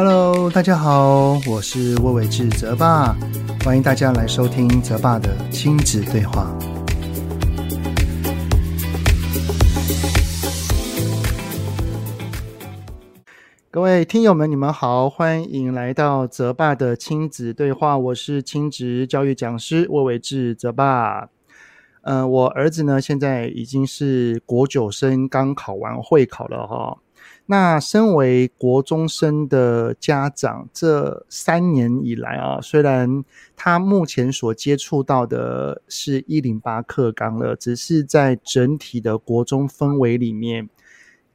Hello，大家好，我是魏玮志泽爸，欢迎大家来收听泽爸的亲子对话。各位听友们，你们好，欢迎来到泽爸的亲子对话，我是亲子教育讲师魏玮志泽爸。呃，我儿子呢，现在已经是国九生，刚考完会考了哈。那身为国中生的家长，这三年以来啊，虽然他目前所接触到的是一零八课纲了，只是在整体的国中氛围里面，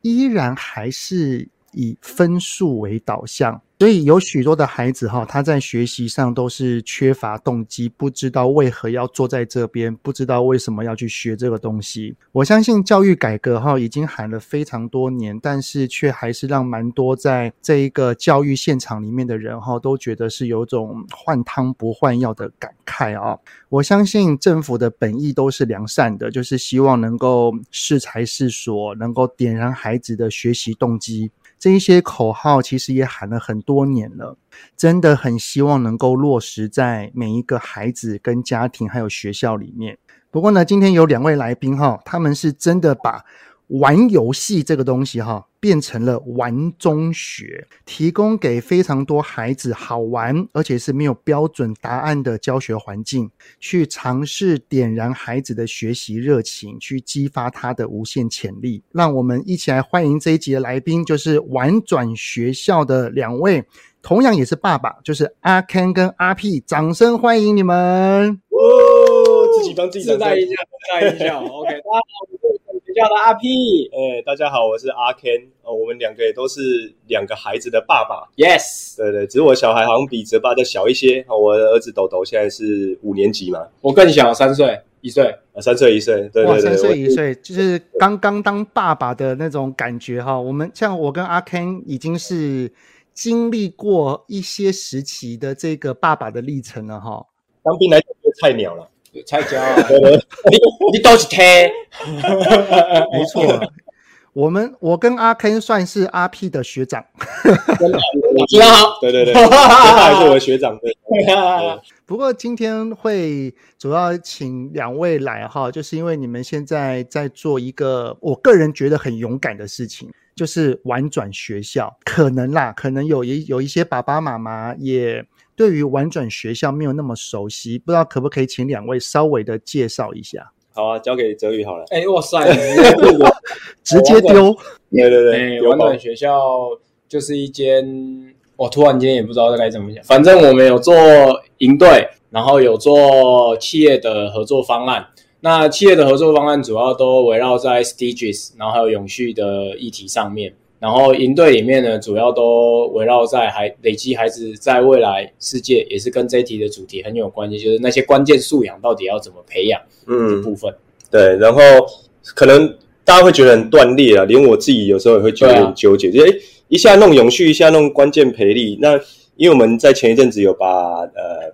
依然还是以分数为导向。所以有许多的孩子哈，他在学习上都是缺乏动机，不知道为何要坐在这边，不知道为什么要去学这个东西。我相信教育改革哈已经喊了非常多年，但是却还是让蛮多在这一个教育现场里面的人哈都觉得是有种换汤不换药的感慨啊。我相信政府的本意都是良善的，就是希望能够适才适所，能够点燃孩子的学习动机。这一些口号其实也喊了很多年了，真的很希望能够落实在每一个孩子跟家庭还有学校里面。不过呢，今天有两位来宾哈，他们是真的把玩游戏这个东西哈，变成了玩中学，提供给非常多孩子好玩，而且是没有标准答案的教学环境，去尝试点燃孩子的学习热情，去激发他的无限潜力。让我们一起来欢迎这一集的来宾，就是玩转学校的两位，同样也是爸爸，就是阿 Ken 跟阿 P，掌声欢迎你们！哦，自己帮自己自带一下，自带一下，OK，大家好。叫的阿 P，哎，大家好，我是阿 Ken，哦，我们两个也都是两个孩子的爸爸，Yes，对对，只是我小孩好像比泽爸再小一些，我的儿子豆豆现在是五年级嘛，我更小，三岁一岁，啊，三岁一岁，对对对，三岁一岁，就是刚刚当爸爸的那种感觉哈。我们像我跟阿 Ken 已经是经历过一些时期的这个爸爸的历程了哈。当兵来讲就菜鸟了。菜鸟，你你都是听，没错。我们我跟阿 Ken 算是阿 P 的学长，学长好，对对对，他还是我的学长。对，不过今天会主要请两位来哈，就是因为你们现在在做一个我个人觉得很勇敢的事情，就是玩转学校。可能啦，可能有一有一些爸爸妈妈也。对于玩转学校没有那么熟悉，不知道可不可以请两位稍微的介绍一下？好啊，交给泽宇好了。哎，哇塞，直接丢！对对对，玩转学校就是一间，我突然间也不知道该怎么讲。反正我们有做营队，然后有做企业的合作方案。那企业的合作方案主要都围绕在 SDGs，然后还有永续的议题上面。然后营队里面呢，主要都围绕在孩累积孩子在未来世界，也是跟这一题的主题很有关系，就是那些关键素养到底要怎么培养，嗯，这部分。对，然后可能大家会觉得很断裂啊，连我自己有时候也会觉得很纠结，就哎、啊，一下弄永续，一下弄关键培力。那因为我们在前一阵子有把呃，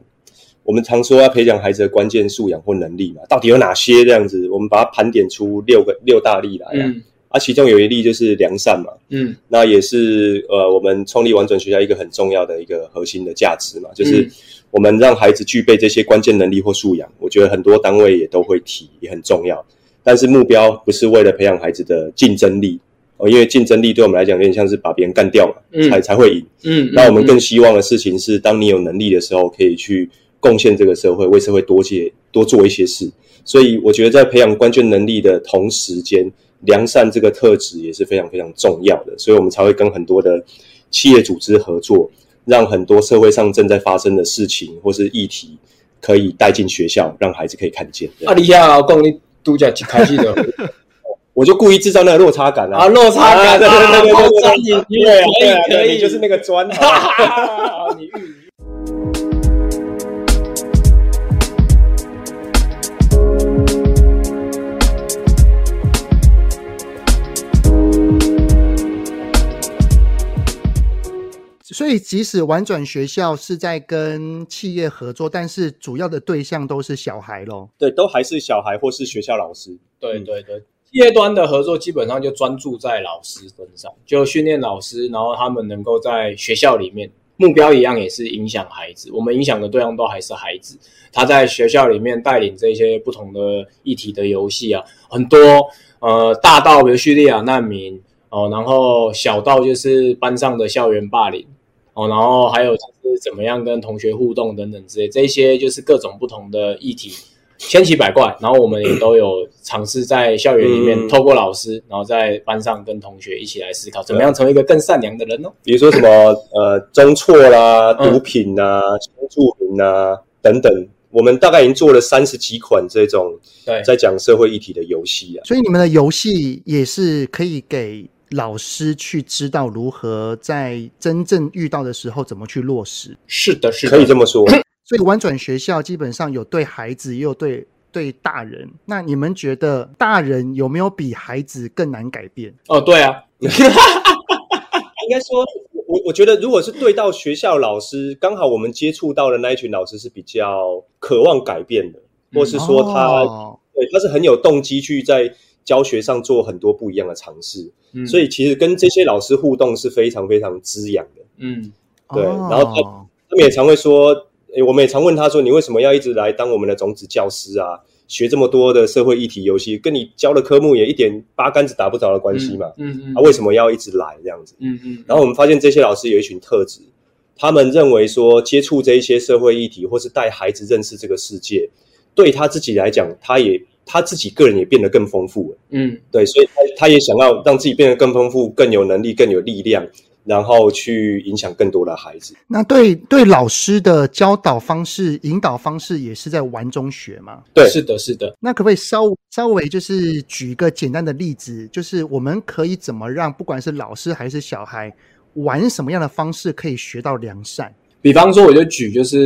我们常说要培养孩子的关键素养或能力嘛，到底有哪些这样子？我们把它盘点出六个六大例来啊。嗯啊，其中有一例就是良善嘛，嗯，那也是呃，我们创立完整学校一个很重要的一个核心的价值嘛，就是我们让孩子具备这些关键能力或素养。我觉得很多单位也都会提，也很重要。但是目标不是为了培养孩子的竞争力哦，因为竞争力对我们来讲有点像是把别人干掉嘛，嗯、才才会赢。嗯，那我们更希望的事情是，当你有能力的时候，可以去贡献这个社会，为社会多些多做一些事。所以我觉得在培养关键能力的同时间，良善这个特质也是非常非常重要的，所以我们才会跟很多的企业组织合作，让很多社会上正在发生的事情或是议题可以带进学校，让孩子可以看见。啊，你要讲你度假去开的，我就故意制造那个落差感啊！啊，落差感，对对对对对，钻进去，可以可以，就是那个砖。好，你预。所以即使玩转学校是在跟企业合作，但是主要的对象都是小孩咯。对，都还是小孩或是学校老师。对对对，企业端的合作基本上就专注在老师身上，就训练老师，然后他们能够在学校里面，目标一样也是影响孩子。我们影响的对象都还是孩子。他在学校里面带领这些不同的议题的游戏啊，很多呃大到比如叙利亚难民哦，然后小到就是班上的校园霸凌哦，然后还有就是怎么样跟同学互动等等之类，这些就是各种不同的议题。千奇百怪，然后我们也都有尝试在校园里面，嗯、透过老师，然后在班上跟同学一起来思考，怎么样成为一个更善良的人哦？比如说什么呃，中错啦、毒品啊、新住民啊等等，我们大概已经做了三十几款这种对在讲社会议题的游戏啊。所以你们的游戏也是可以给老师去知道如何在真正遇到的时候怎么去落实。是的，是的，可以这么说。所以玩转学校基本上有对孩子，也有对对大人。那你们觉得大人有没有比孩子更难改变？哦，对啊，应该说，我我觉得如果是对到学校老师，刚好我们接触到的那一群老师是比较渴望改变的，或是说他、哦、对他是很有动机去在教学上做很多不一样的尝试。嗯，所以其实跟这些老师互动是非常非常滋养的。嗯，对，哦、然后他他们也常会说。诶，我们也常问他说：“你为什么要一直来当我们的种子教师啊？学这么多的社会议题游戏，跟你教的科目也一点八竿子打不着的关系嘛？嗯嗯，嗯，啊，为什么要一直来这样子？嗯嗯。然后我们发现这些老师有一群特质，他们认为说接触这一些社会议题，或是带孩子认识这个世界，对他自己来讲，他也他自己个人也变得更丰富了。嗯，对，所以他他也想要让自己变得更丰富，更有能力，更有力量。”然后去影响更多的孩子。那对对老师的教导方式、引导方式也是在玩中学吗？对，是的，是的。那可不可以稍稍微就是举一个简单的例子，就是我们可以怎么让不管是老师还是小孩玩什么样的方式可以学到良善？比方说，我就举就是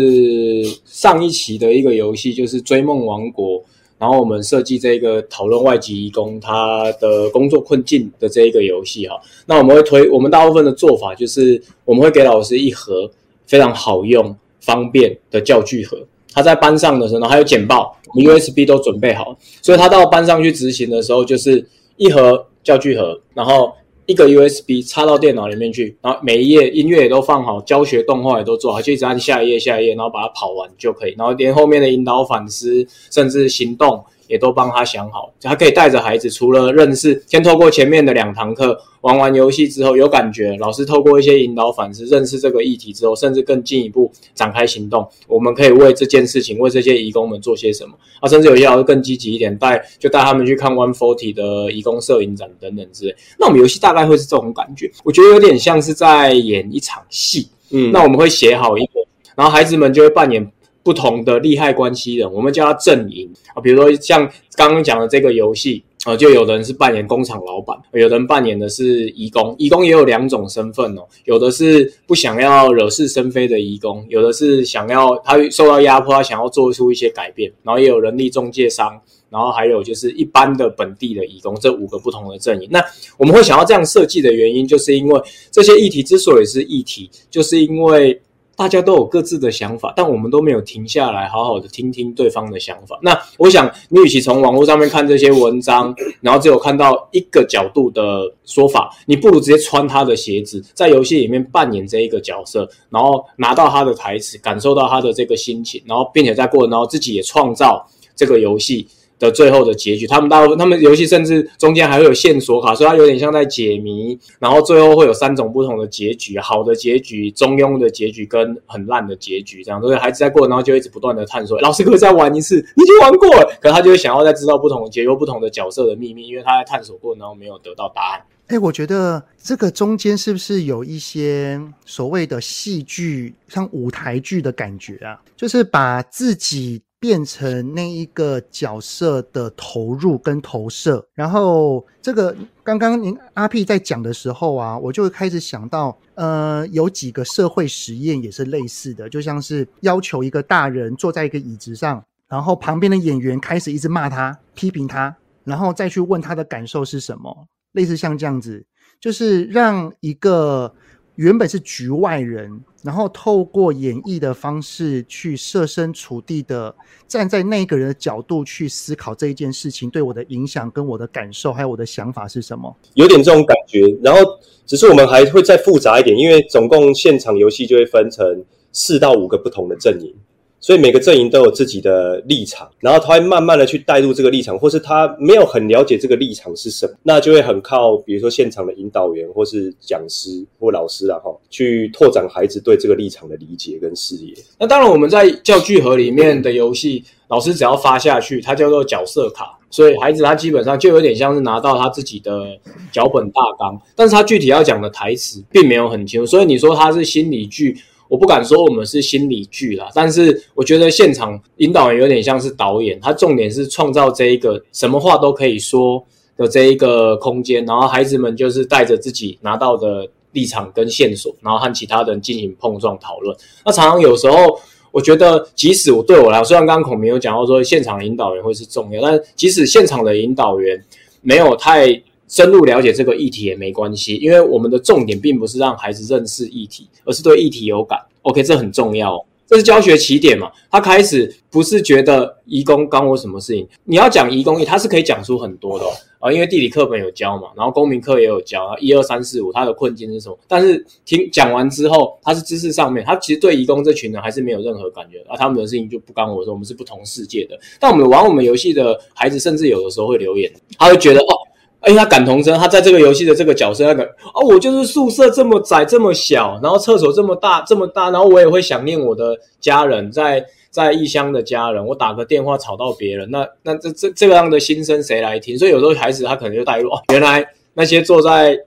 上一期的一个游戏，就是《追梦王国》。然后我们设计这个讨论外籍义工他的工作困境的这一个游戏哈，那我们会推我们大部分的做法就是我们会给老师一盒非常好用方便的教具盒，他在班上的时候还有简报，我们 USB 都准备好，所以他到班上去执行的时候就是一盒教具盒，然后。一个 USB 插到电脑里面去，然后每一页音乐也都放好，教学动画也都做好，就一直按下一页下一页，然后把它跑完就可以，然后连后面的引导反思，甚至行动。也都帮他想好，他可以带着孩子，除了认识，先透过前面的两堂课玩完游戏之后有感觉，老师透过一些引导反思认识这个议题之后，甚至更进一步展开行动。我们可以为这件事情，为这些义工们做些什么啊？甚至有些老师更积极一点，带就带他们去看 One Forty 的义工摄影展等等之类。那我们游戏大概会是这种感觉，我觉得有点像是在演一场戏。嗯，那我们会写好一个，然后孩子们就会扮演。不同的利害关系人，我们叫他阵营啊。比如说像刚刚讲的这个游戏啊，就有人是扮演工厂老板，有人扮演的是义工。义工也有两种身份哦，有的是不想要惹是生非的义工，有的是想要他受到压迫，他想要做出一些改变。然后也有人力中介商，然后还有就是一般的本地的义工，这五个不同的阵营。那我们会想要这样设计的原因，就是因为这些议题之所以是议题，就是因为。大家都有各自的想法，但我们都没有停下来好好的听听对方的想法。那我想，你与其从网络上面看这些文章，然后只有看到一个角度的说法，你不如直接穿他的鞋子，在游戏里面扮演这一个角色，然后拿到他的台词，感受到他的这个心情，然后并且在过程当中自己也创造这个游戏的最后的结局，他们大部分他们游戏甚至中间还会有线索卡，所以它有点像在解谜。然后最后会有三种不同的结局：好的结局、中庸的结局跟很烂的结局。这样，所以孩子在过然后就一直不断的探索。老师可不可以再玩一次？已经玩过了，可他就会想要再知道不同的结局、不同的角色的秘密，因为他在探索过然后没有得到答案。哎，我觉得这个中间是不是有一些所谓的戏剧，像舞台剧的感觉啊？就是把自己。变成那一个角色的投入跟投射，然后这个刚刚您阿 P 在讲的时候啊，我就会开始想到，呃，有几个社会实验也是类似的，就像是要求一个大人坐在一个椅子上，然后旁边的演员开始一直骂他、批评他，然后再去问他的感受是什么，类似像这样子，就是让一个原本是局外人，然后透过演绎的方式去设身处地的站在那个人的角度去思考这一件事情对我的影响、跟我的感受还有我的想法是什么？有点这种感觉。然后只是我们还会再复杂一点，因为总共现场游戏就会分成四到五个不同的阵营。所以每个阵营都有自己的立场，然后他会慢慢的去带入这个立场，或是他没有很了解这个立场是什么，那就会很靠，比如说现场的引导员或是讲师或老师啊，哈，去拓展孩子对这个立场的理解跟视野。那当然，我们在教具盒里面的游戏，老师只要发下去，它叫做角色卡，所以孩子他基本上就有点像是拿到他自己的脚本大纲，但是他具体要讲的台词并没有很清楚，所以你说他是心理剧。我不敢说我们是心理剧啦，但是我觉得现场引导员有点像是导演，他重点是创造这一个什么话都可以说的这一个空间，然后孩子们就是带着自己拿到的立场跟线索，然后和其他人进行碰撞讨论。那常常有时候，我觉得即使我对我来说，虽然刚刚孔明有讲到说现场引导员会是重要，但即使现场的引导员没有太深入了解这个议题也没关系，因为我们的重点并不是让孩子认识议题，而是对议题有感。OK，这很重要哦，这是教学起点嘛。他开始不是觉得移工干我什么事情，你要讲移工，他是可以讲出很多的啊，因为地理课本有教嘛，然后公民课也有教啊，一二三四五，他的困境是什么？但是听讲完之后，他是知识上面，他其实对移工这群人还是没有任何感觉啊，他们的事情就不干我说，我们是不同世界的。但我们玩我们游戏的孩子，甚至有的时候会留言，他会觉得哦。哎，因为他感同身，他在这个游戏的这个角色，那个哦，我就是宿舍这么窄这么小，然后厕所这么大这么大，然后我也会想念我的家人，在在异乡的家人，我打个电话吵到别人，那那这这这个样的心声谁来听？所以有时候孩子他可能就带入哦，原来那些坐在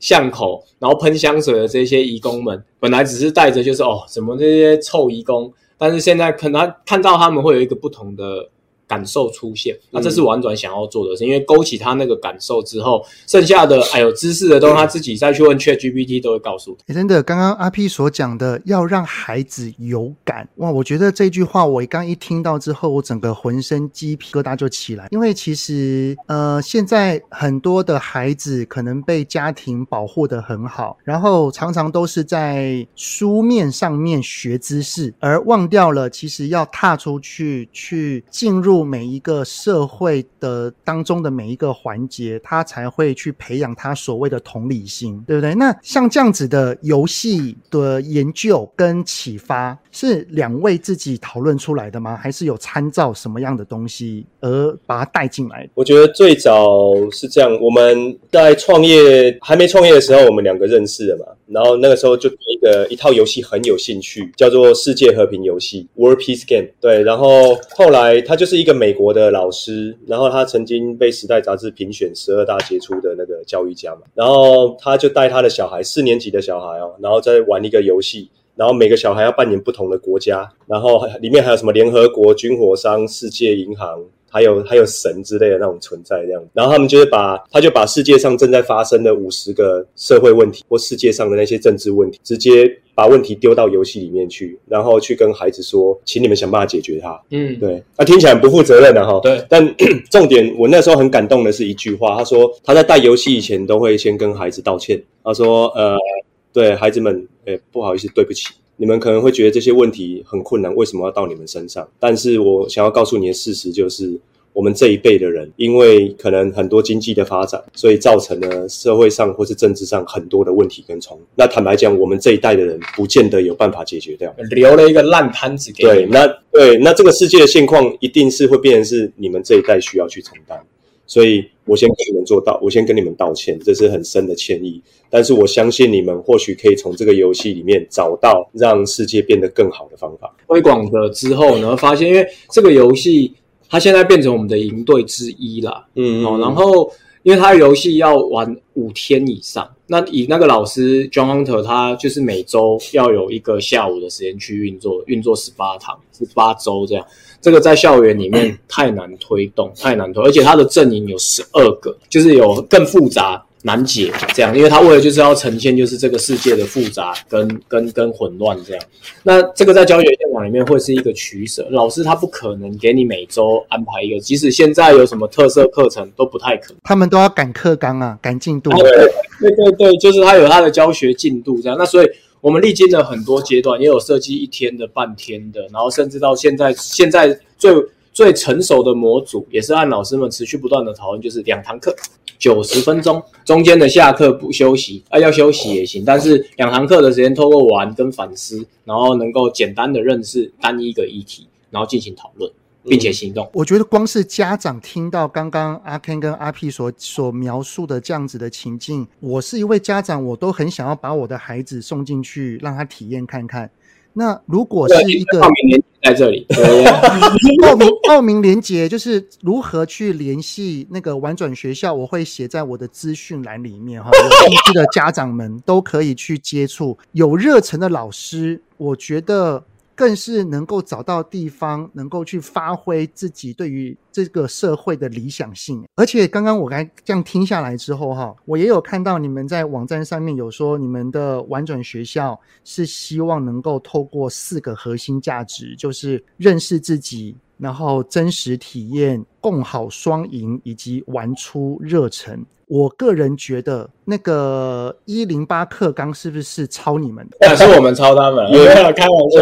巷口然后喷香水的这些移工们，本来只是带着就是哦什么这些臭移工，但是现在可能他看到他们会有一个不同的。感受出现，那这是婉转想要做的事，嗯，因为勾起他那个感受之后，剩下的 哎有知识的都，他自己再去问 ChatGPT 都会告诉他。真的，刚刚阿 P 所讲的，要让孩子有感哇！我觉得这句话我刚一听到之后，我整个浑身鸡皮疙瘩就起来。因为其实呃，现在很多的孩子可能被家庭保护的很好，然后常常都是在书面上面学知识，而忘掉了其实要踏出去去进入。每一个社会的当中的每一个环节，他才会去培养他所谓的同理心，对不对？那像这样子的游戏的研究跟启发，是两位自己讨论出来的吗？还是有参照什么样的东西而把它带进来？我觉得最早是这样，我们在创业还没创业的时候，我们两个认识的嘛。然后那个时候就一个一套游戏很有兴趣，叫做世界和平游戏 （World Peace Game）。对，然后后来他就是一个美国的老师，然后他曾经被《时代》杂志评选十二大杰出的那个教育家嘛。然后他就带他的小孩，四年级的小孩哦，然后再玩一个游戏，然后每个小孩要扮演不同的国家，然后里面还有什么联合国、军火商、世界银行。还有还有神之类的那种存在这样，然后他们就是把他就把世界上正在发生的五十个社会问题或世界上的那些政治问题，直接把问题丢到游戏里面去，然后去跟孩子说，请你们想办法解决它。嗯，对，那、啊、听起来很不负责任的哈。对，但 重点我那时候很感动的是一句话，他说他在带游戏以前都会先跟孩子道歉，他说呃，对孩子们，诶，不好意思，对不起。你们可能会觉得这些问题很困难，为什么要到你们身上？但是我想要告诉你的事实就是，我们这一辈的人，因为可能很多经济的发展，所以造成了社会上或是政治上很多的问题跟冲突。那坦白讲，我们这一代的人不见得有办法解决掉，留了一个烂摊子给你。对，那对，那这个世界的现况一定是会变成是你们这一代需要去承担。所以我先跟你们做到，我先跟你们道歉，这是很深的歉意。但是我相信你们或许可以从这个游戏里面找到让世界变得更好的方法。推广了之后呢，发现因为这个游戏它现在变成我们的营队之一啦，嗯，嗯，然后因为他游戏要玩五天以上，那以那个老师 John Hunter，他就是每周要有一个下午的时间去运作，运作十八堂，十八周这样。这个在校园里面太难推动，太难推，而且他的阵营有十二个，就是有更复杂，难解，这样，因为他为了就是要呈现就是这个世界的复杂跟跟跟混乱这样。那这个在教学现场里面会是一个取舍，老师他不可能给你每周安排一个，即使现在有什么特色课程都不太可能，他们都要赶课纲啊，赶进度。对对对对，就是他有他的教学进度这样。那所以我们历经了很多阶段，也有设计一天的、半天的，然后甚至到现在现在最最成熟的模组，也是按老师们持续不断的讨论，就是两堂课。九十分钟，中间的下课不休息，啊，要休息也行，但是两堂课的时间透过玩跟反思，然后能够简单的认识单一个议题，然后进行讨论，并且行动。我觉得光是家长听到刚刚阿 Ken 跟阿 P 所所描述的这样子的情境，我是一位家长，我都很想要把我的孩子送进去，让他体验看看。那如果是一个在这里，报名报名连接就是如何去联系那个玩转学校，我会写在我的资讯栏里面哈，有兴趣的家长们都可以去接触，有热忱的老师，我觉得。更是能够找到地方，能够去发挥自己对于这个社会的理想性。而且刚刚我刚这样听下来之后，哈，我也有看到你们在网站上面有说，你们的玩转学校是希望能够透过四个核心价值，就是认识自己，然后真实体验、共好双赢，以及玩出热忱。我个人觉得那个一零八课纲是不是抄你们的？那 是我们抄他们，没有开玩笑。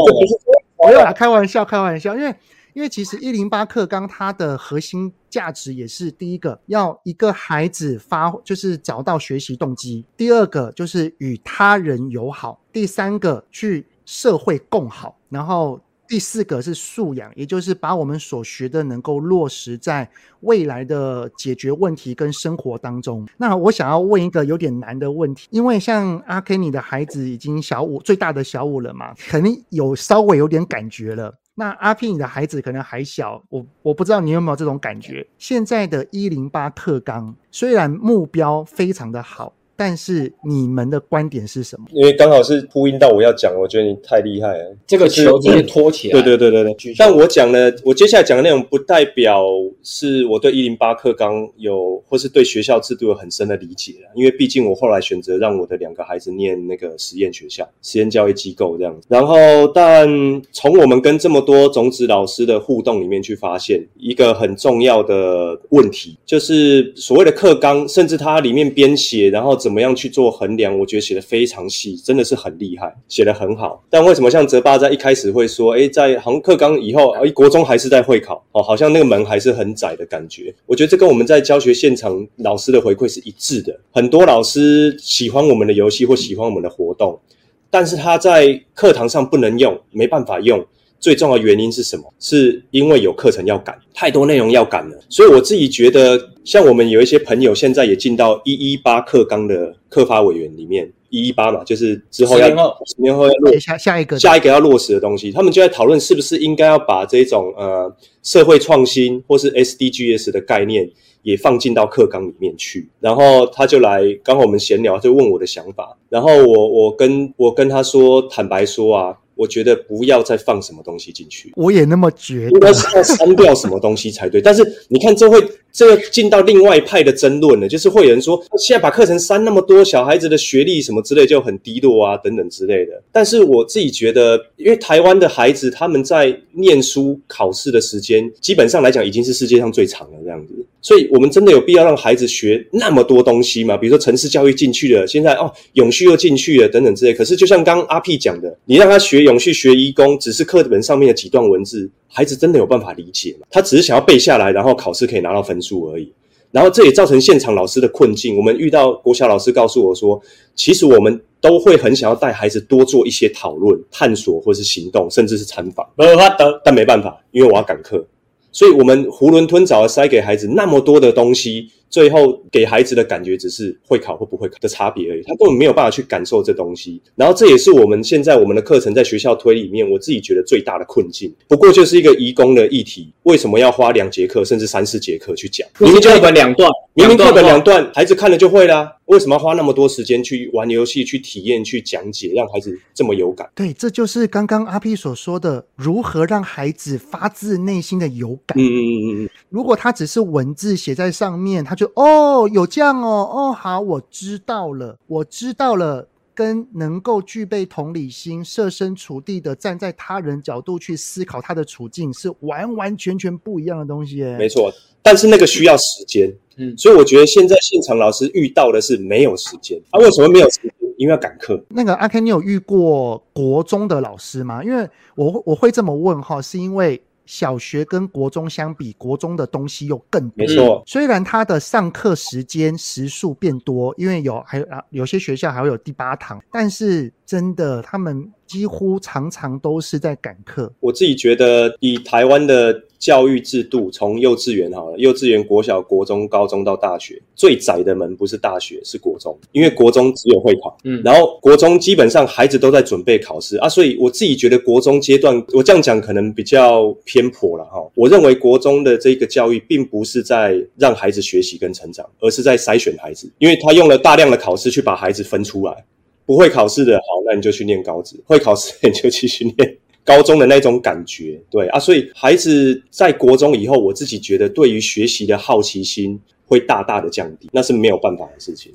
没有啦，开玩笑，开玩笑。因为，因为其实一零八课纲它的核心价值也是第一个，要一个孩子发，就是找到学习动机；第二个就是与他人友好；第三个去社会共好；然后第四个是素养，也就是把我们所学的能够落实在未来的解决问题跟生活当中。那我想要问一个有点难的问题，因为像阿 K，你的孩子已经小五，最大的小五了嘛，肯定有稍微有点感觉了。那阿 P 你的孩子可能还小，我我不知道你有没有这种感觉。现在的一零八课纲虽然目标非常的好。但是你们的观点是什么？因为刚好是呼应到我要讲，我觉得你太厉害了，这个球直接拖起来。对对对对对。但我讲的，我接下来讲的内容不代表是我对一零八课纲有，或是对学校制度有很深的理解。因为毕竟我后来选择让我的两个孩子念那个实验学校、实验教育机构这样子。然后，但从我们跟这么多种子老师的互动里面去发现一个很重要的问题，就是所谓的课纲，甚至它里面编写，然后。怎么样去做衡量？我觉得写得非常细，真的是很厉害，写得很好。但为什么像泽爸在一开始会说，诶，在航课纲以后，诶，国中还是在会考，哦，好像那个门还是很窄的感觉。我觉得这跟我们在教学现场老师的回馈是一致的。很多老师喜欢我们的游戏或喜欢我们的活动，但是他在课堂上不能用，没办法用。最重要的原因是什么？是因为有课程要赶，太多内容要赶了。所以我自己觉得，像我们有一些朋友现在也进到一一八课纲的课发委员里面，一一八嘛，就是之后要十年后，十年后要落下下一个下一个要落实的东西，他们就在讨论是不是应该要把这种呃社会创新或是 SDGs 的概念也放进到课纲里面去。然后他就来，刚好我们闲聊，就问我的想法。然后我我跟我跟他说，坦白说啊。我觉得不要再放什么东西进去，我也那么觉得，应该是要删掉什么东西才对。但是你看，这会这个进到另外一派的争论了，就是会有人说，现在把课程删那么多，小孩子的学历什么之类就很低落啊，等等之类的。但是我自己觉得，因为台湾的孩子他们在念书考试的时间，基本上来讲已经是世界上最长的这样子，所以我们真的有必要让孩子学那么多东西吗？比如说城市教育进去了，现在哦永续又进去了，等等之类。可是就像刚刚阿 P 讲的，你让他学。永续学移工只是课本上面的几段文字，孩子真的有办法理解吗？他只是想要背下来，然后考试可以拿到分数而已。然后这也造成现场老师的困境。我们遇到国小老师告诉我说，其实我们都会很想要带孩子多做一些讨论、探索或是行动，甚至是参访。没办法，但没办法，因为我要赶课，所以我们囫囵吞枣的塞给孩子那么多的东西。最后给孩子的感觉只是会考或不会考的差别而已，他根本没有办法去感受这东西。然后这也是我们现在我们的课程在学校推里面，我自己觉得最大的困境。不过就是一个移工的议题，为什么要花两节课甚至三四节课去讲？明明课本两段，明明课本两段，孩子看了就会啦。为什么要花那么多时间去玩游戏、去体验、去讲解，让孩子这么有感？对，这就是刚刚阿 P 所说的，如何让孩子发自内心的有感。嗯嗯嗯嗯。如果他只是文字写在上面，他就就哦，有这样哦，哦，好，我知道了，我知道了。跟能够具备同理心、设身处地的站在他人角度去思考他的处境，是完完全全不一样的东西耶。没错，但是那个需要时间。嗯，所以我觉得现在现场老师遇到的是没有时间。他、啊、为什么没有时间？因为要赶课。那个阿 Ken，你有遇过国中的老师吗？因为我我会这么问哈，是因为。小学跟国中相比，国中的东西又更多。没错，虽然他的上课时间时数变多，因为有还有啊，有些学校还会有第八堂，但是真的他们。几乎常常都是在赶课。我自己觉得，以台湾的教育制度，从幼稚园好了，幼稚园、国小、国中、高中到大学，最窄的门不是大学，是国中，因为国中只有会考。嗯，然后国中基本上孩子都在准备考试啊，所以我自己觉得国中阶段，我这样讲可能比较偏颇了哈。我认为国中的这个教育，并不是在让孩子学习跟成长，而是在筛选孩子，因为他用了大量的考试去把孩子分出来。不会考试的，好，那你就去念高职；会考试的，你就继续念高中的那种感觉，对啊。所以孩子在国中以后，我自己觉得对于学习的好奇心会大大的降低，那是没有办法的事情。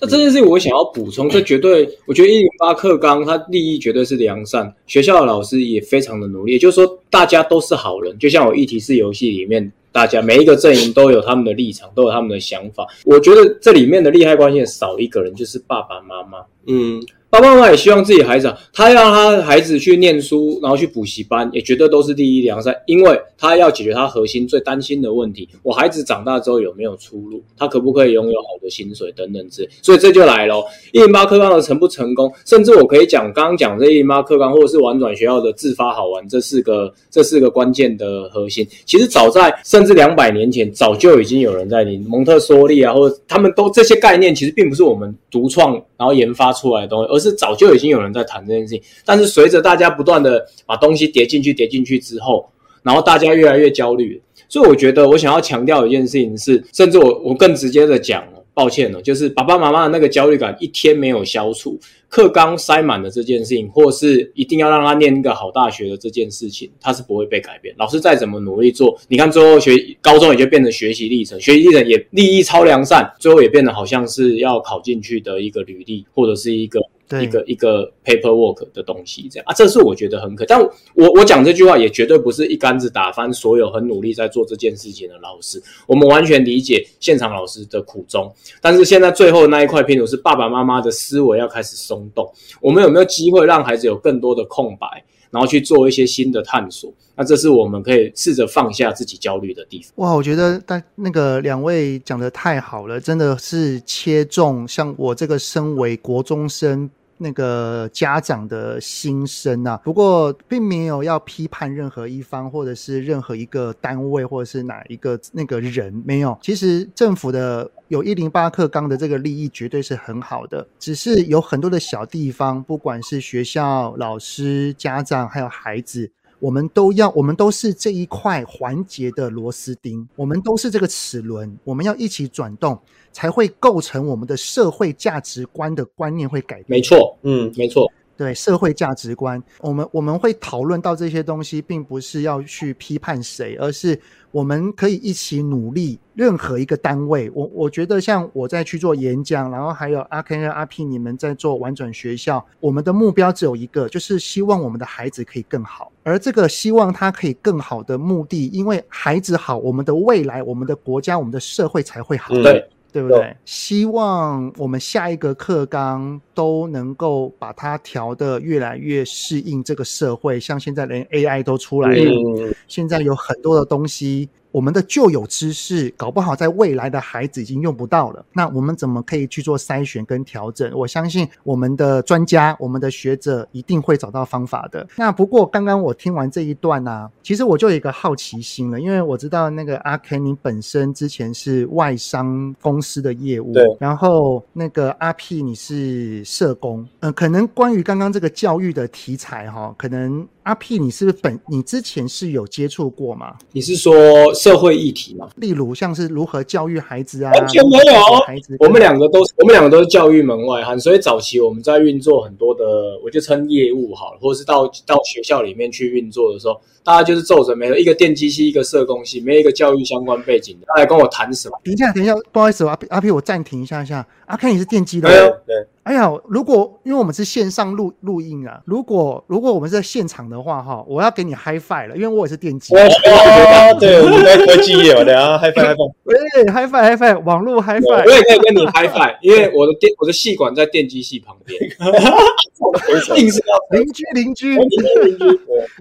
那这件事情我想要补充，这绝对，我觉得一零八课纲它利益绝对是良善，学校的老师也非常的努力，也就是说大家都是好人，就像我议题式游戏里面。大家每一个阵营都有他们的立场，都有他们的想法。我觉得这里面的利害关系少一个人，就是爸爸妈妈。嗯。爸爸妈妈也希望自己孩子，他要他孩子去念书，然后去补习班，也绝对都是第一良善，因为他要解决他核心最担心的问题：我孩子长大之后有没有出路？他可不可以拥有好的薪水等等之。所以这就来了，一零八课纲的成不成功，甚至我可以讲，刚刚讲这一零八课纲，或者是玩转学校的自发好玩，这四个这四个关键的核心，其实早在甚至两百年前，早就已经有人在你蒙特梭利啊，或者他们都这些概念，其实并不是我们独创然后研发出来的东西，而是早就已经有人在谈这件事情，但是随着大家不断的把东西叠进去、叠进去之后，然后大家越来越焦虑，所以我觉得我想要强调一件事情是，甚至我我更直接的讲，抱歉了，就是爸爸妈妈的那个焦虑感一天没有消除。课纲塞满了这件事情，或是一定要让他念一个好大学的这件事情，他是不会被改变。老师再怎么努力做，你看最后学高中也就变成学习历程，学习历程也利益超良善，最后也变得好像是要考进去的一个履历，或者是一个一个一个 paperwork 的东西，这样啊，这是我觉得很可。但我我讲这句话也绝对不是一竿子打翻所有很努力在做这件事情的老师，我们完全理解现场老师的苦衷。但是现在最后那一块拼图是爸爸妈妈的思维要开始松。动，我们有没有机会让孩子有更多的空白，然后去做一些新的探索？那这是我们可以试着放下自己焦虑的地方。哇，我觉得大那个两位讲得太好了，真的是切中像我这个身为国中生。那个家长的心声啊，不过并没有要批判任何一方，或者是任何一个单位，或者是哪一个那个人，没有。其实政府的有一零八克钢的这个利益绝对是很好的，只是有很多的小地方，不管是学校、老师、家长，还有孩子。我们都要，我们都是这一块环节的螺丝钉，我们都是这个齿轮，我们要一起转动，才会构成我们的社会价值观的观念会改变。没错，嗯，没错。对社会价值观，我们我们会讨论到这些东西，并不是要去批判谁，而是我们可以一起努力。任何一个单位，我我觉得像我在去做演讲，然后还有阿 Ken 阿 P 你们在做玩转学校，我们的目标只有一个，就是希望我们的孩子可以更好。而这个希望他可以更好的目的，因为孩子好，我们的未来、我们的国家、我们的社会才会好。对。对不对？希望我们下一个课纲都能够把它调得越来越适应这个社会。像现在连 AI 都出来了，嗯、现在有很多的东西。我们的旧有知识，搞不好在未来的孩子已经用不到了。那我们怎么可以去做筛选跟调整？我相信我们的专家、我们的学者一定会找到方法的。那不过刚刚我听完这一段呢、啊，其实我就有一个好奇心了，因为我知道那个阿 Ken 你本身之前是外商公司的业务，对。然后那个阿 P 你是社工，嗯、呃，可能关于刚刚这个教育的题材哈，可能。阿 P，你是不是本你之前是有接触过吗？你是说社会议题吗？例如像是如何教育孩子啊？完全没有，孩子，我们两个都是我们两个都是教育门外汉，所以早期我们在运作很多的，我就称业务好了，或者是到到学校里面去运作的时候，大家就是皱着眉头，一个电机系，一个社工系，没有一个教育相关背景的，他来跟我谈什么？等一下，等一下，不好意思，阿阿 P，我暂停一下一下。阿 K，你是电机的？对对。哎呀，如果因为我们是线上录录音啊，如果如果我们是在现场的话，哈，我要给你 high five 了，因为我也是电机。哦，对，我们在科技业对啊，high five，high five，喂，high five，high five，网络 high five，我也可以跟你 high five，因为我的电我的系管在电机系旁边，硬是要邻居邻居邻居。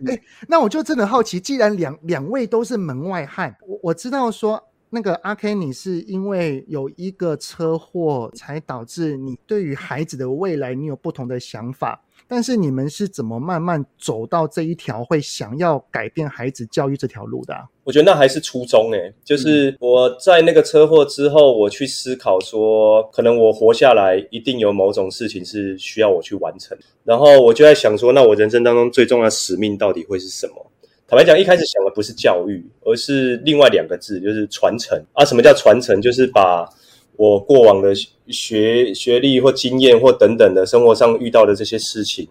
哎，那我就真的好奇，既然两两位都是门外汉，我我知道说。那个阿 K，你是因为有一个车祸，才导致你对于孩子的未来你有不同的想法。但是你们是怎么慢慢走到这一条会想要改变孩子教育这条路的啊？我觉得那还是初衷诶，就是我在那个车祸之后，我去思考说，可能我活下来一定有某种事情是需要我去完成。然后我就在想说，那我人生当中最重要的使命到底会是什么？坦白讲，一开始想的不是教育，而是另外两个字，就是传承啊。什么叫传承？就是把我过往的学学历或经验或等等的生活上遇到的这些事情，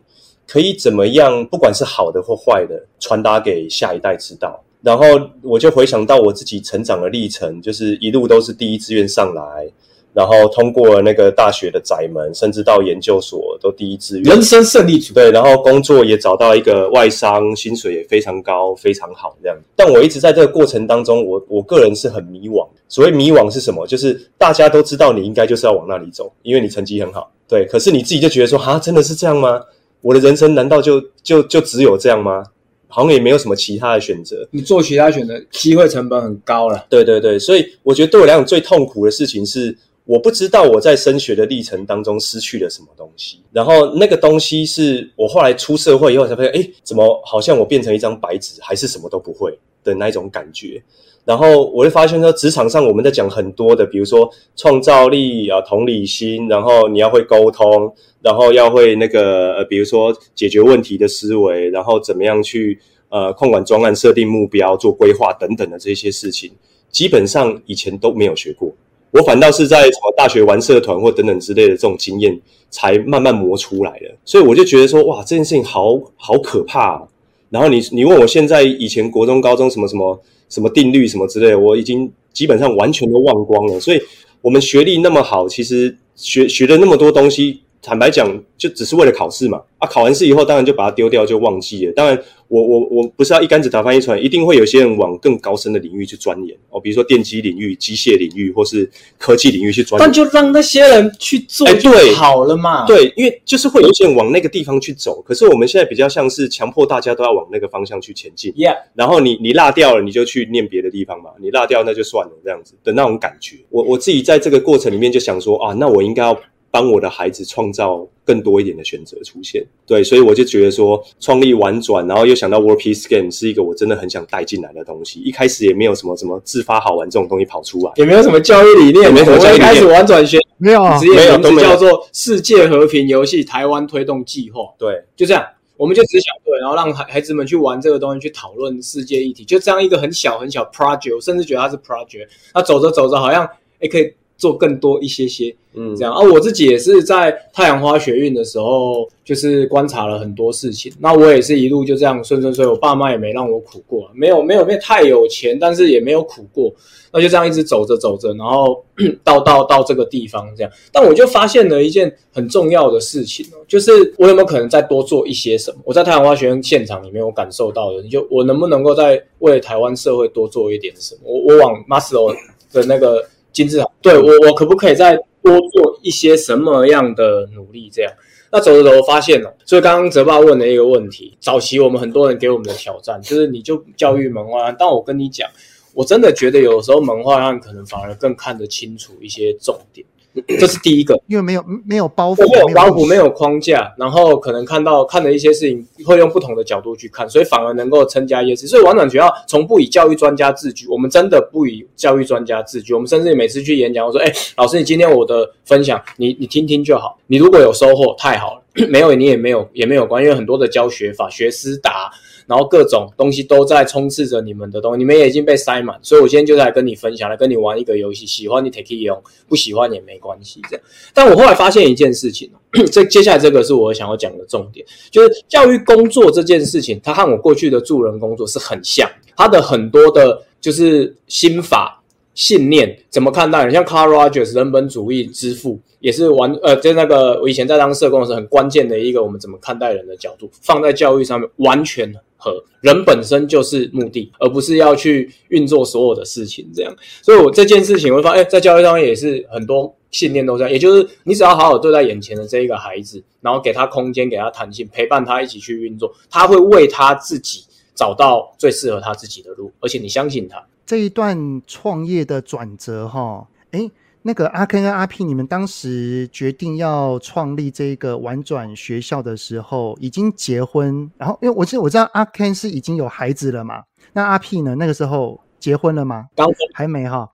可以怎么样，不管是好的或坏的，传达给下一代知道。然后我就回想到我自己成长的历程，就是一路都是第一志愿上来。然后通过了那个大学的窄门，甚至到研究所都第一志愿，人生胜利组。对，然后工作也找到一个外商，薪水也非常高，非常好这样。但我一直在这个过程当中，我我个人是很迷惘。所谓迷惘是什么？就是大家都知道你应该就是要往那里走，因为你成绩很好。对，可是你自己就觉得说，哈，真的是这样吗？我的人生难道就就就只有这样吗？好像也没有什么其他的选择。你做其他选择，机会成本很高了。对对对，所以我觉得对我来讲最痛苦的事情是。我不知道我在升学的历程当中失去了什么东西，然后那个东西是我后来出社会以后才发现，诶，怎么好像我变成一张白纸，还是什么都不会的那一种感觉。然后我会发现说，职场上我们在讲很多的，比如说创造力啊、同理心，然后你要会沟通，然后要会那个呃，比如说解决问题的思维，然后怎么样去呃控管专案、设定目标、做规划等等的这些事情，基本上以前都没有学过。我反倒是在什么大学玩社团或等等之类的这种经验，才慢慢磨出来的。所以我就觉得说，哇，这件事情好好可怕。然后你你问我现在以前国中、高中什么什么什么定律什么之类，我已经基本上完全都忘光了。所以我们学历那么好，其实学学了那么多东西。坦白讲，就只是为了考试嘛。啊，考完试以后，当然就把它丢掉，就忘记了。当然我，我我我不是要一竿子打翻一船，一定会有些人往更高深的领域去钻研哦，比如说电机领域、机械领域，或是科技领域去钻研。但就让那些人去做，哎，对，好了嘛。对，因为就是会有些人往那个地方去走。可是我们现在比较像是强迫大家都要往那个方向去前进。Yeah。然后你你落掉了，你就去念别的地方嘛。你落掉那就算了，这样子的那种感觉。我我自己在这个过程里面就想说啊，那我应该要。帮我的孩子创造更多一点的选择出现，对，所以我就觉得说，创立玩转，然后又想到 World Peace Game 是一个我真的很想带进来的东西。一开始也没有什么什么自发好玩这种东西跑出来，也没有什么教育理念，也没什么教育理念。我一开始玩转学没有，职业名字叫做世界和平游戏台湾推动计划。对，就这样，我们就只想对，然后让孩孩子们去玩这个东西，去讨论世界议题，就这样一个很小很小 project，我甚至觉得它是 project。那走着走着，好像也可以。做更多一些些，嗯，这样啊，我自己也是在太阳花学运的时候，就是观察了很多事情。那我也是一路就这样顺顺遂，我爸妈也没让我苦过，没有没有没有太有钱，但是也没有苦过。那就这样一直走着走着，然后 到到到这个地方这样。但我就发现了一件很重要的事情哦，就是我有没有可能再多做一些什么？我在太阳花学院现场里面，我感受到的，就我能不能够在为台湾社会多做一点什么？我我往 Maslow 的那个。金字塔，对，我，我可不可以再多做一些什么样的努力？这样，那走着走着发现了，所以刚刚泽爸问了一个问题：早期我们很多人给我们的挑战，就是你就教育门外汉。但我跟你讲，我真的觉得有时候门外汉可能反而更看得清楚一些重点。这是第一个，因为没有没有包袱，没有包袱，没有框架，然后可能看到看的一些事情，会用不同的角度去看，所以反而能够增加一些知识。所以玩转学校从不以教育专家自居，我们真的不以教育专家自居。我们甚至每次去演讲，我说：“哎，老师，你今天我的分享，你你听听就好。你如果有收获，太好了。没有你也没有也没有关，因为很多的教学法、学思达，然后各种东西都在充斥着你们的东西，你们也已经被塞满。所以我今天就来跟你分享，来跟你玩一个游戏，喜欢你 take it 用，不喜欢也没关系。这样，但我后来发现一件事情，这接下来这个是我想要讲的重点，就是教育工作这件事情，它和我过去的助人工作是很像，它的很多的就是心法。信念怎么看待？像 Carl Rogers 人本主义之父也是完呃，就那个我以前在当社工的时候很关键的一个，我们怎么看待人的角度放在教育上面，完全和人本身就是目的，而不是要去运作所有的事情这样。所以我这件事情会发现，在教育上面也是很多信念都这样，也就是你只要好好对待眼前的这一个孩子，然后给他空间，给他弹性，陪伴他一起去运作，他会为他自己找到最适合他自己的路，而且你相信他。这一段创业的转折，哈，哎，那个阿 Ken 跟阿 P，你们当时决定要创立这个玩转学校的时候，已经结婚，然后因为我记得我知道阿 Ken 是已经有孩子了嘛，那阿 P 呢？那个时候结婚了吗？刚还没哈，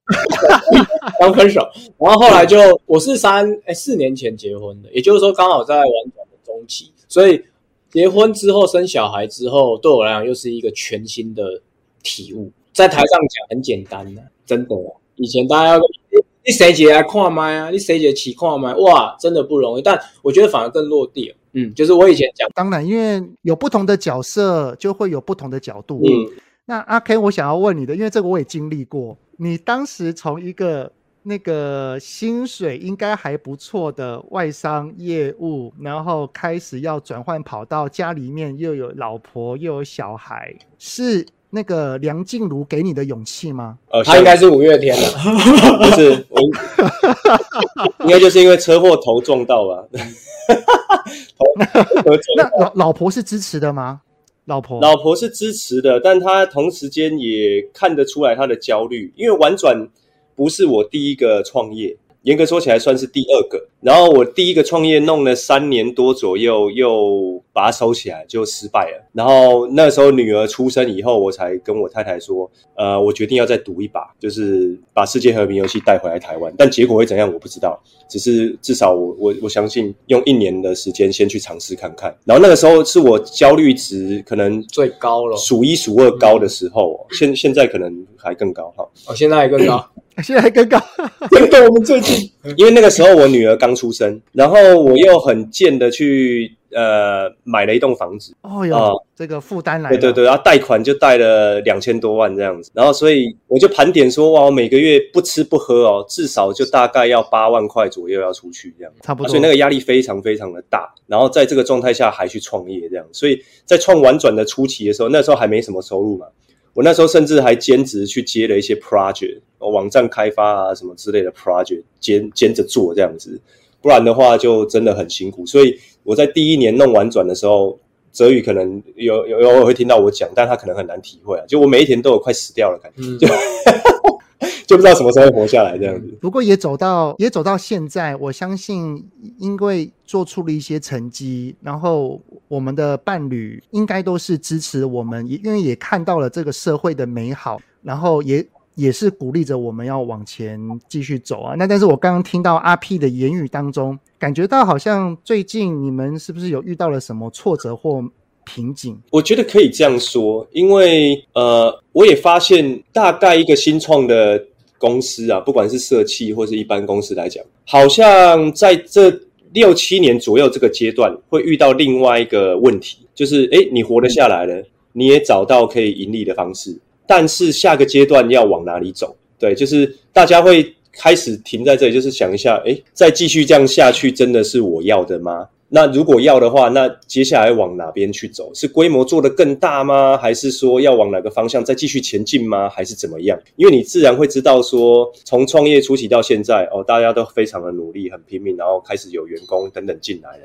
刚分手，然后后来就我是三哎四年前结婚的，也就是说刚好在玩转的中期，所以结婚之后生小孩之后，对我来讲又是一个全新的体悟。在台上讲很简单的，真的。以前大家要你谁姐来看麦啊？你谁姐起看麦？哇，真的不容易。但我觉得反而更落地。嗯，就是我以前讲，当然，因为有不同的角色，就会有不同的角度。嗯，那阿 Ken，我想要问你的，因为这个我也经历过。你当时从一个那个薪水应该还不错的外商业务，然后开始要转换跑道，家里面又有老婆又有小孩，是。那个梁静茹给你的勇气吗？呃，他应该是五月天的，不是，我 应该就是因为车祸头撞到吧。那老老婆是支持的吗？老婆，老婆是支持的，但她同时间也看得出来她的焦虑，因为婉转不是我第一个创业。严格说起来，算是第二个。然后我第一个创业弄了三年多左右，又把它收起来，就失败了。然后那时候女儿出生以后，我才跟我太太说：“呃，我决定要再赌一把，就是把世界和平游戏带回来台湾。但结果会怎样，我不知道。只是至少我我我相信，用一年的时间先去尝试看看。然后那个时候是我焦虑值可能最高了，数一数二高的时候。现现在可能还更高哈。哦，现在还更高。” 现在还更高，真的。我们最近，因为那个时候我女儿刚出生，然后我又很贱的去呃买了一栋房子。哦哟，哦这个负担来了。对对对，然后贷款就贷了两千多万这样子，然后所以我就盘点说，哇，我每个月不吃不喝哦，至少就大概要八万块左右要出去这样，差不多。所以那个压力非常非常的大，然后在这个状态下还去创业这样，所以在创玩转的初期的时候，那时候还没什么收入嘛。我那时候甚至还兼职去接了一些 project，网站开发啊什么之类的 project，兼兼着做这样子，不然的话就真的很辛苦。所以我在第一年弄完转的时候，泽宇可能有有有偶尔会听到我讲，但他可能很难体会啊。就我每一天都有快死掉了感觉，嗯、就 就不知道什么时候会活下来这样子。不过也走到也走到现在，我相信因为做出了一些成绩，然后我们的伴侣应该都是支持我们，也因为也看到了这个社会的美好，然后也也是鼓励着我们要往前继续走啊。那但是我刚刚听到阿 P 的言语当中，感觉到好像最近你们是不是有遇到了什么挫折或瓶颈？我觉得可以这样说，因为呃，我也发现大概一个新创的。公司啊，不管是社企或是一般公司来讲，好像在这六七年左右这个阶段，会遇到另外一个问题，就是诶，你活得下来了，你也找到可以盈利的方式，但是下个阶段要往哪里走？对，就是大家会开始停在这里，就是想一下，诶，再继续这样下去，真的是我要的吗？那如果要的话，那接下来往哪边去走？是规模做得更大吗？还是说要往哪个方向再继续前进吗？还是怎么样？因为你自然会知道说，从创业初期到现在，哦，大家都非常的努力，很拼命，然后开始有员工等等进来了。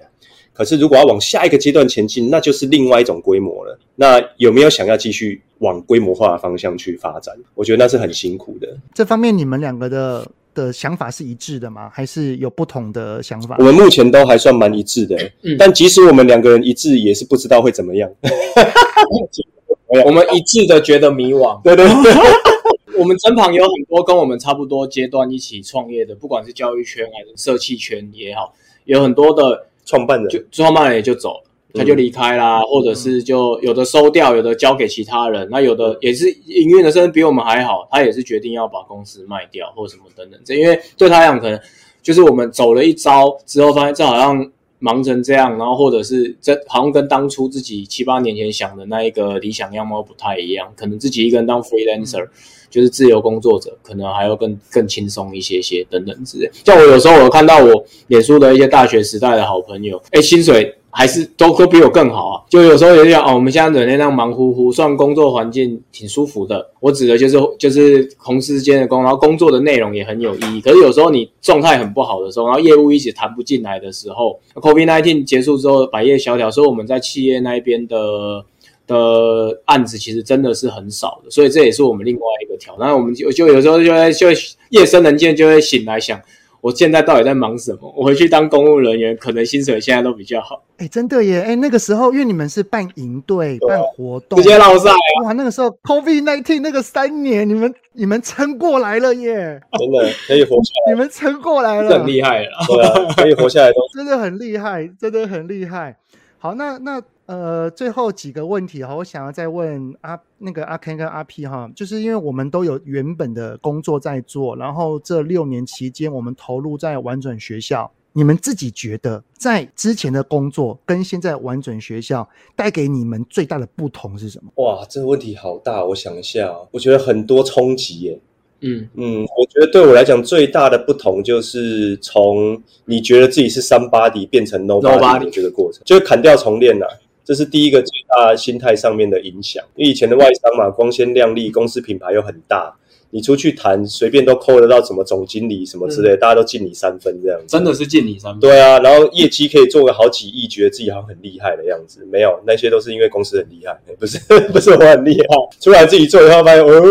可是如果要往下一个阶段前进，那就是另外一种规模了。那有没有想要继续往规模化的方向去发展？我觉得那是很辛苦的。这方面你们两个的。的想法是一致的吗？还是有不同的想法？我们目前都还算蛮一致的，嗯，但即使我们两个人一致，也是不知道会怎么样。我们一致的觉得迷惘。对 对对，我们身旁有很多跟我们差不多阶段一起创业的，不管是教育圈还是社企圈也好，有很多的创办人就创办人也就走了，他就离开啦，嗯、或者是就有的收掉，有的交给其他人。那有的也是营运的，甚至比我们还好，他也是决定要把公司卖掉或什么等等。这因为对他来讲，可能就是我们走了一招之后，发现这好像忙成这样，然后或者是这好像跟当初自己七八年前想的那一个理想样貌不太一样，可能自己一个人当 freelancer。嗯就是自由工作者，可能还要更更轻松一些些等等之类。像我有时候我看到我脸书的一些大学时代的好朋友，哎，薪水还是都都比我更好啊。就有时候有点哦，我们现在整天那样忙乎乎，虽然工作环境挺舒服的，我指的就是就是同事间的工，然后工作的内容也很有意义。可是有时候你状态很不好的时候，然后业务一直谈不进来的时候，COVID-19 结束之后百业萧条，所以我们在企业那一边的。的案子其实真的是很少的，所以这也是我们另外一个挑战。那我们就就有时候就会就夜深人静就会醒来想，我现在到底在忙什么？我回去当公务人员，可能薪水现在都比较好。哎，真的耶！哎，那个时候因为你们是办营队、对办活动，直接落赛。哇，那个时候 COVID nineteen 那个三年，你们你们撑过来了耶！真的可以活下来，你们撑过来了，很厉害了。对啊，可以活下来都 真的很厉害，真的很厉害。好，那那。呃，最后几个问题哈，我想要再问阿那个阿 Ken 跟阿 P 哈，就是因为我们都有原本的工作在做，然后这六年期间我们投入在玩转学校，你们自己觉得在之前的工作跟现在玩转学校带给你们最大的不同是什么？哇，这个问题好大，我想一下，我觉得很多冲击耶。嗯嗯，我觉得对我来讲最大的不同就是从你觉得自己是 somebody 变成 nobody 的这个过程，就是砍掉重练了。这是第一个最大心态上面的影响，因为以前的外商嘛，光鲜亮丽，公司品牌又很大，你出去谈随便都扣得到什么总经理什么之类，嗯、大家都敬你三分这样子。真的是敬你三分。对啊，然后业绩可以做个好几亿，觉得自己好像很厉害的样子。没有，那些都是因为公司很厉害，不是 不是我很厉害，出来自己做以后发现哦。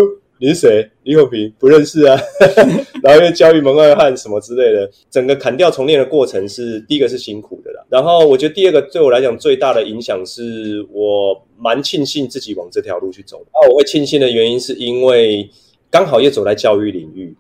你是谁？李永平不认识啊。然后又教育门外汉什么之类的，整个砍掉重练的过程是第一个是辛苦的啦。然后我觉得第二个对我来讲最大的影响是我蛮庆幸自己往这条路去走。那我会庆幸的原因是因为刚好也走在教育领域，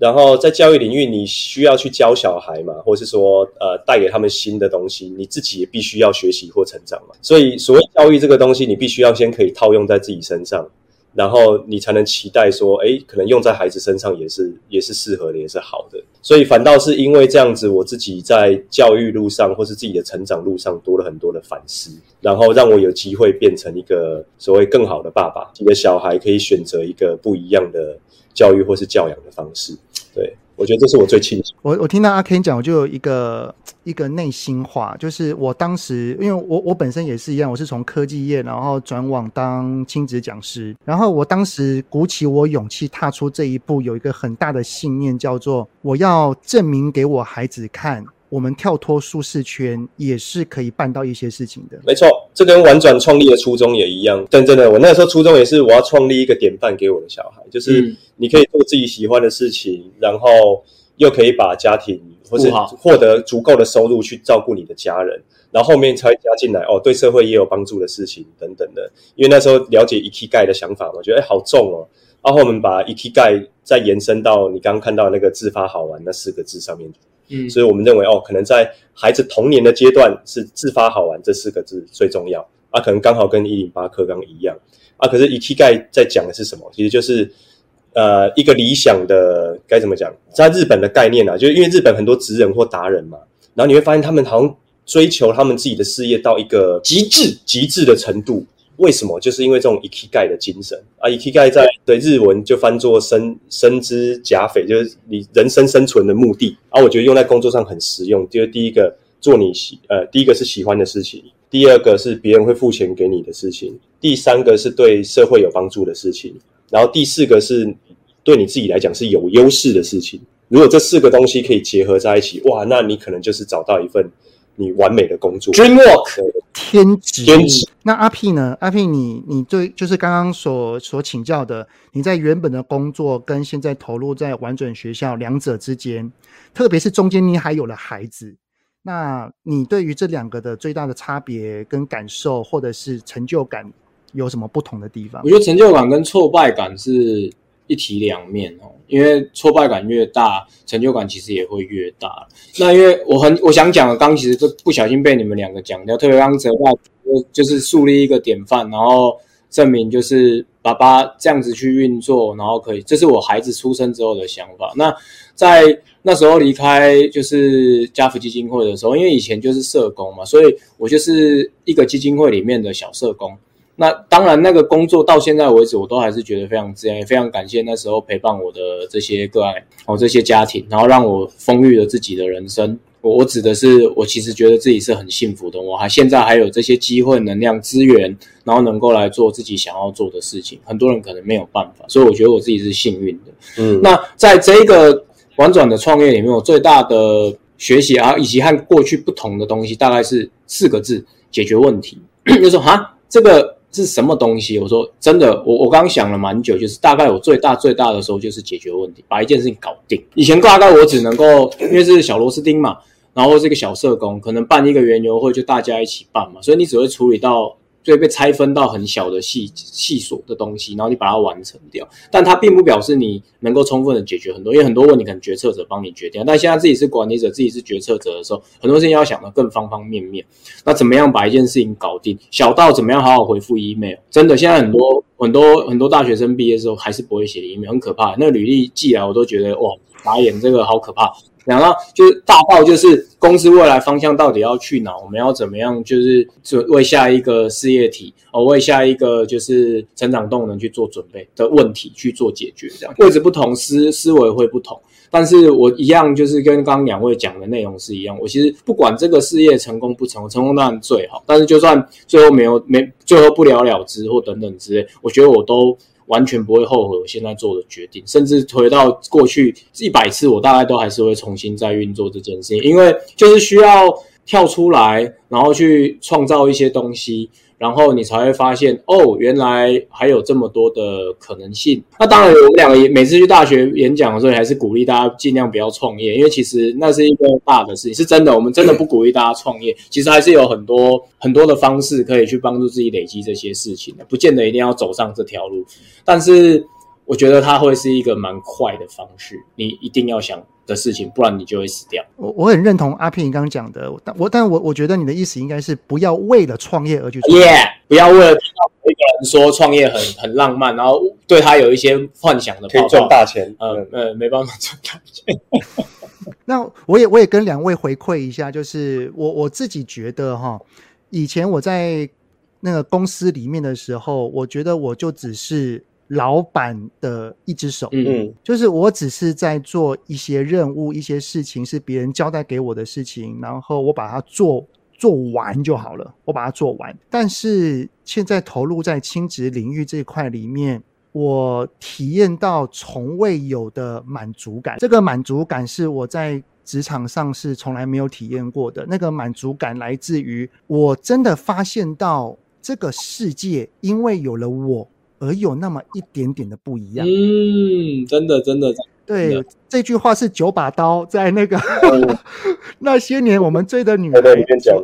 然后在教育领域你需要去教小孩嘛，或是说呃带给他们新的东西，你自己也必须要学习或成长嘛。所以所谓教育这个东西，你必须要先可以套用在自己身上。然后你才能期待说，哎，可能用在孩子身上也是也是适合的，也是好的。所以反倒是因为这样子，我自己在教育路上或是自己的成长路上多了很多的反思，然后让我有机会变成一个所谓更好的爸爸。你的小孩可以选择一个不一样的教育或是教养的方式，对。我觉得这是我最清楚。我我听到阿 Ken 讲，我就有一个一个内心话，就是我当时，因为我我本身也是一样，我是从科技业，然后转往当亲子讲师，然后我当时鼓起我勇气踏出这一步，有一个很大的信念，叫做我要证明给我孩子看。我们跳脱舒适圈也是可以办到一些事情的。没错，这跟玩转创立的初衷也一样。真正的，我那时候初衷也是我要创立一个典范给我的小孩，就是你可以做自己喜欢的事情，嗯、然后又可以把家庭或是获得足够的收入去照顾你的家人，然后后面才会加进来哦，对社会也有帮助的事情等等的。因为那时候了解 Ikigai 的想法嘛，我觉得哎好重哦。然后我们把 Ikigai 再延伸到你刚刚看到那个自发好玩那四个字上面。嗯，所以我们认为哦，可能在孩子童年的阶段是自发好玩这四个字最重要啊，可能刚好跟一零八课纲一样啊。可是 Ikigai 在讲的是什么？其实就是呃一个理想的该怎么讲，在日本的概念啊，就是因为日本很多职人或达人嘛，然后你会发现他们好像追求他们自己的事业到一个极致极致的程度。为什么？就是因为这种 Ikigai 的精神啊，Ikigai 在对日文就翻作生生之甲斐，就是你人生生存的目的啊。我觉得用在工作上很实用。就是第一个做你喜呃，第一个是喜欢的事情，第二个是别人会付钱给你的事情，第三个是对社会有帮助的事情，然后第四个是对你自己来讲是有优势的事情。如果这四个东西可以结合在一起，哇，那你可能就是找到一份你完美的工作。Dream work。天职，天职。那阿 P 呢？阿 P，你你对就是刚刚所所请教的，你在原本的工作跟现在投入在完整学校两者之间，特别是中间你还有了孩子，那你对于这两个的最大的差别跟感受，或者是成就感，有什么不同的地方？我觉得成就感跟挫败感是一体两面哦，因为挫败感越大，成就感其实也会越大。那因为我很我想讲的，刚其实就不小心被你们两个讲掉，特别刚泽爸就是树立一个典范，然后证明就是爸爸这样子去运作，然后可以，这是我孩子出生之后的想法。那在那时候离开就是家福基金会的时候，因为以前就是社工嘛，所以我就是一个基金会里面的小社工。那当然，那个工作到现在为止，我都还是觉得非常自然，也非常感谢那时候陪伴我的这些个案，哦，这些家庭，然后让我丰裕了自己的人生。我我指的是，我其实觉得自己是很幸福的，我还现在还有这些机会、能量、资源，然后能够来做自己想要做的事情。很多人可能没有办法，所以我觉得我自己是幸运的。嗯，那在这个婉转的创业里面，我最大的学习啊，以及和过去不同的东西，大概是四个字：解决问题。就说哈，这个。是什么东西？我说真的，我我刚想了蛮久，就是大概我最大最大的时候就是解决问题，把一件事情搞定。以前大概我只能够，因为是小螺丝钉嘛，然后是一个小社工，可能办一个园游会就大家一起办嘛，所以你只会处理到。所以被拆分到很小的细细琐的东西，然后你把它完成掉，但它并不表示你能够充分的解决很多，因为很多问题可能决策者帮你决定。但现在自己是管理者，自己是决策者的时候，很多事情要想的更方方面面。那怎么样把一件事情搞定？小到怎么样好好回复 email？真的，现在很多很多很多大学生毕业之后还是不会写 email，很可怕。那履历寄来，我都觉得哇，打眼这个好可怕。然后就是大爆，就是公司未来方向到底要去哪？我们要怎么样？就是准为下一个事业体，哦，为下一个就是成长动能去做准备的问题去做解决。这样位置不同，思思维会不同。但是我一样就是跟刚刚两位讲的内容是一样。我其实不管这个事业成功不成功，成功当然最好。但是就算最后没有没最后不了了之或等等之类，我觉得我都。完全不会后悔我现在做的决定，甚至回到过去一百次，我大概都还是会重新再运作这件事情，因为就是需要跳出来，然后去创造一些东西。然后你才会发现，哦，原来还有这么多的可能性。那当然，我们两个每次去大学演讲的时候，还是鼓励大家尽量不要创业，因为其实那是一个大的事情，是真的。我们真的不鼓励大家创业，其实还是有很多很多的方式可以去帮助自己累积这些事情的，不见得一定要走上这条路。但是我觉得它会是一个蛮快的方式，你一定要想。的事情，不然你就会死掉。我我很认同阿 P 你刚刚讲的，但我但我我觉得你的意思应该是不要为了创业而去创业，yeah, 不要为了听到一个人说创业很很浪漫，然后对他有一些幻想的可以赚大钱，嗯嗯，没办法赚大钱。那我也我也跟两位回馈一下，就是我我自己觉得哈，以前我在那个公司里面的时候，我觉得我就只是。老板的一只手，嗯嗯，就是我只是在做一些任务，一些事情是别人交代给我的事情，然后我把它做做完就好了，我把它做完。但是现在投入在亲职领域这一块里面，我体验到从未有的满足感。这个满足感是我在职场上是从来没有体验过的。那个满足感来自于我真的发现到这个世界，因为有了我。而有那么一点点的不一样。嗯，真的，真的，对。这句话是九把刀在那个、嗯、那些年我们追的女孩里面讲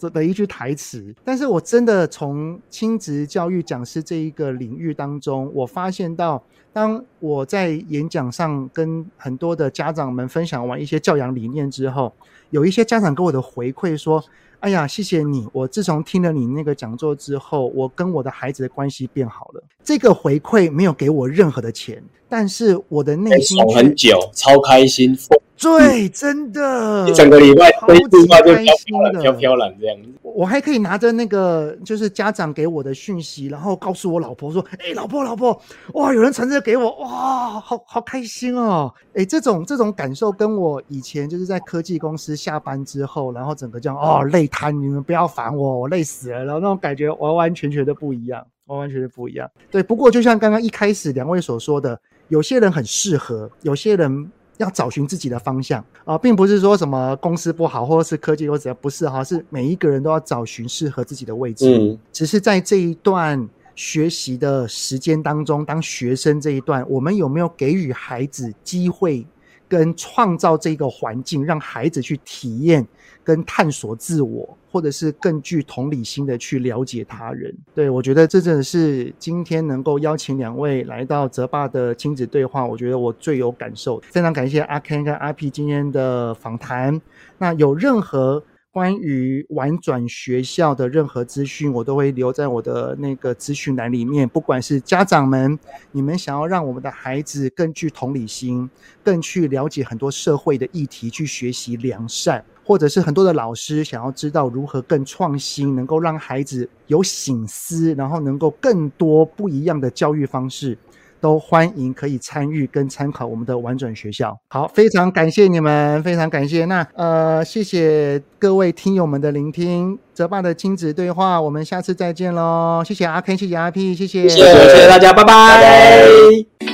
的的一句台词。但是我真的从亲子教育讲师这一个领域当中，我发现到，当我在演讲上跟很多的家长们分享完一些教养理念之后，有一些家长给我的回馈说。哎呀，谢谢你！我自从听了你那个讲座之后，我跟我的孩子的关系变好了。这个回馈没有给我任何的钱，但是我的内心很久，超开心。对，真的，一整个礼拜超级开心的，飘飘然这样。我还可以拿着那个就是家长给我的讯息，然后告诉我老婆说：“哎，老婆，老婆，哇，有人传这个给我，哇，好好开心哦！”哎，这种这种感受跟我以前就是在科技公司下班之后，然后整个这样哦累瘫，你们不要烦我，我累死了，然后那种感觉完完全全的不一样，完完全全不一样。对，不过就像刚刚一开始两位所说的，有些人很适合，有些人。要找寻自己的方向啊、呃，并不是说什么公司不好，或者是科技或者，不是哈，是每一个人都要找寻适合自己的位置。嗯，只是在这一段学习的时间当中，当学生这一段，我们有没有给予孩子机会跟创造这个环境，让孩子去体验跟探索自我，或者是更具同理心的去了解他人。对，我觉得这真的是今天能够邀请两位来到泽爸的亲子对话，我觉得我最有感受。非常感谢阿 Ken 跟阿 P 今天的访谈。那有任何关于玩转学校的任何资讯，我都会留在我的那个资讯栏里面。不管是家长们，你们想要让我们的孩子更具同理心，更去了解很多社会的议题，去学习良善，或者是很多的老师想要知道如何更创新，能够让孩子有醒思，然后能够更多不一样的教育方式。都欢迎可以参与跟参考我们的玩转学校。好，非常感谢你们，非常感谢。那呃，谢谢各位听友们的聆听，泽爸的亲子对话，我们下次再见喽。谢谢阿 Ken，谢谢阿 P，谢谢，谢谢，谢谢大家，拜拜。拜拜。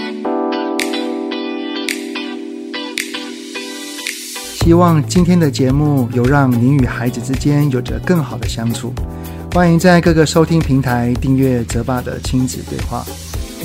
希望今天的节目有让您与孩子之间有着更好的相处。欢迎在各个收听平台订阅泽爸的亲子对话。